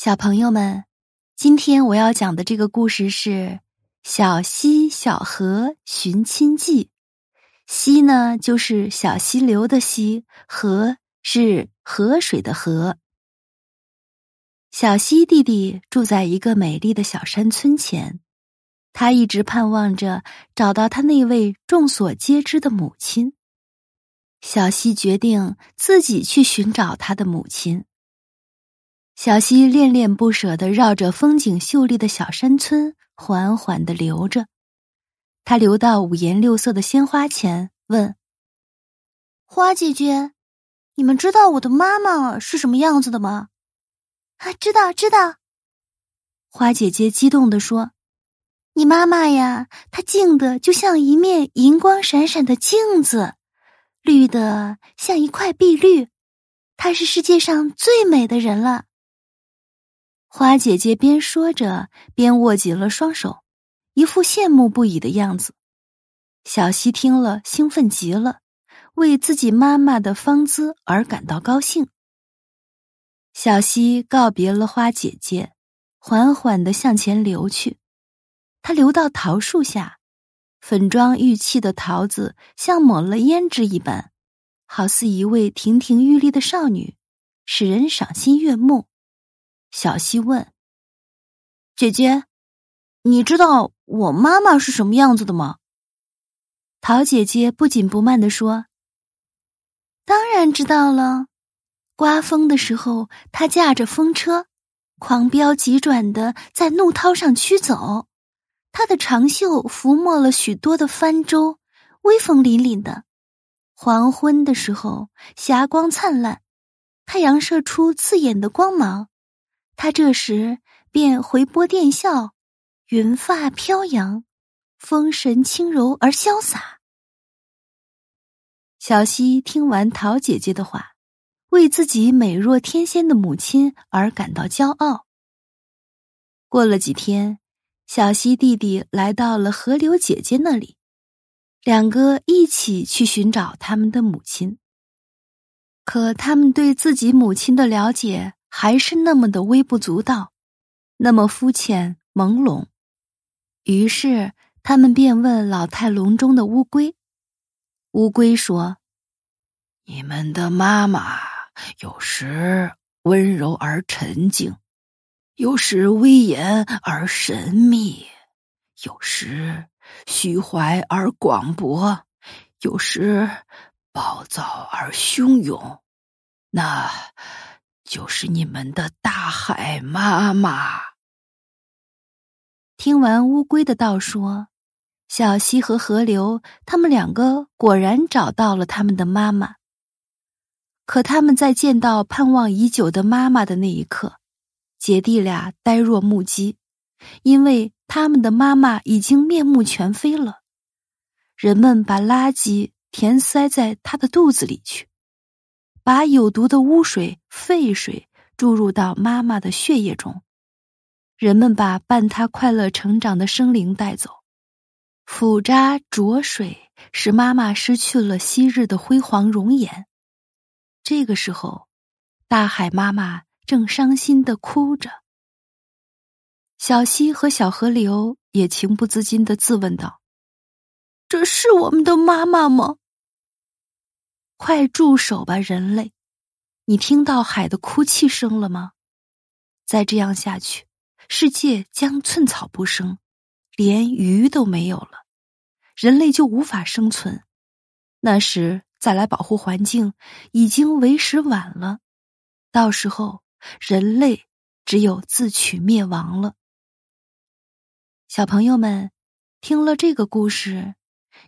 小朋友们，今天我要讲的这个故事是《小溪小河寻亲记》。溪呢，就是小溪流的溪；河是河水的河。小溪弟弟住在一个美丽的小山村前，他一直盼望着找到他那位众所皆知的母亲。小溪决定自己去寻找他的母亲。小溪恋恋不舍地绕着风景秀丽的小山村缓缓地流着，他流到五颜六色的鲜花前，问：“花姐姐，你们知道我的妈妈是什么样子的吗？”“啊，知道，知道。”花姐姐激动地说：“你妈妈呀，她静的就像一面银光闪闪的镜子，绿的像一块碧绿，她是世界上最美的人了。”花姐姐边说着，边握紧了双手，一副羡慕不已的样子。小溪听了，兴奋极了，为自己妈妈的芳姿而感到高兴。小溪告别了花姐姐，缓缓的向前流去。他流到桃树下，粉妆玉砌的桃子像抹了胭脂一般，好似一位亭亭玉立的少女，使人赏心悦目。小溪问：“姐姐，你知道我妈妈是什么样子的吗？”桃姐姐不紧不慢的说：“当然知道了。刮风的时候，她驾着风车，狂飙急转的在怒涛上驱走，她的长袖浮没了许多的帆舟，威风凛凛的。黄昏的时候，霞光灿烂，太阳射出刺眼的光芒。”他这时便回波电笑，云发飘扬，风神轻柔而潇洒。小溪听完桃姐姐的话，为自己美若天仙的母亲而感到骄傲。过了几天，小溪弟弟来到了河流姐姐那里，两个一起去寻找他们的母亲。可他们对自己母亲的了解。还是那么的微不足道，那么肤浅朦胧。于是他们便问老态龙钟的乌龟。乌龟说：“你们的妈妈有时温柔而沉静，有时威严而神秘，有时虚怀而广博，有时暴躁而汹涌。那……”就是你们的大海妈妈。听完乌龟的道说，小溪和河流，他们两个果然找到了他们的妈妈。可他们在见到盼望已久的妈妈的那一刻，姐弟俩呆若木鸡，因为他们的妈妈已经面目全非了。人们把垃圾填塞在她的肚子里去。把有毒的污水、废水注入到妈妈的血液中，人们把伴她快乐成长的生灵带走，腐渣浊水使妈妈失去了昔日的辉煌容颜。这个时候，大海妈妈正伤心的哭着。小溪和小河流也情不自禁的自问道：“这是我们的妈妈吗？”快住手吧，人类！你听到海的哭泣声了吗？再这样下去，世界将寸草不生，连鱼都没有了，人类就无法生存。那时再来保护环境，已经为时晚了。到时候，人类只有自取灭亡了。小朋友们，听了这个故事。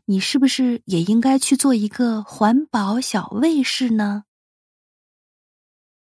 你是不是也应该去做一个环保小卫士呢？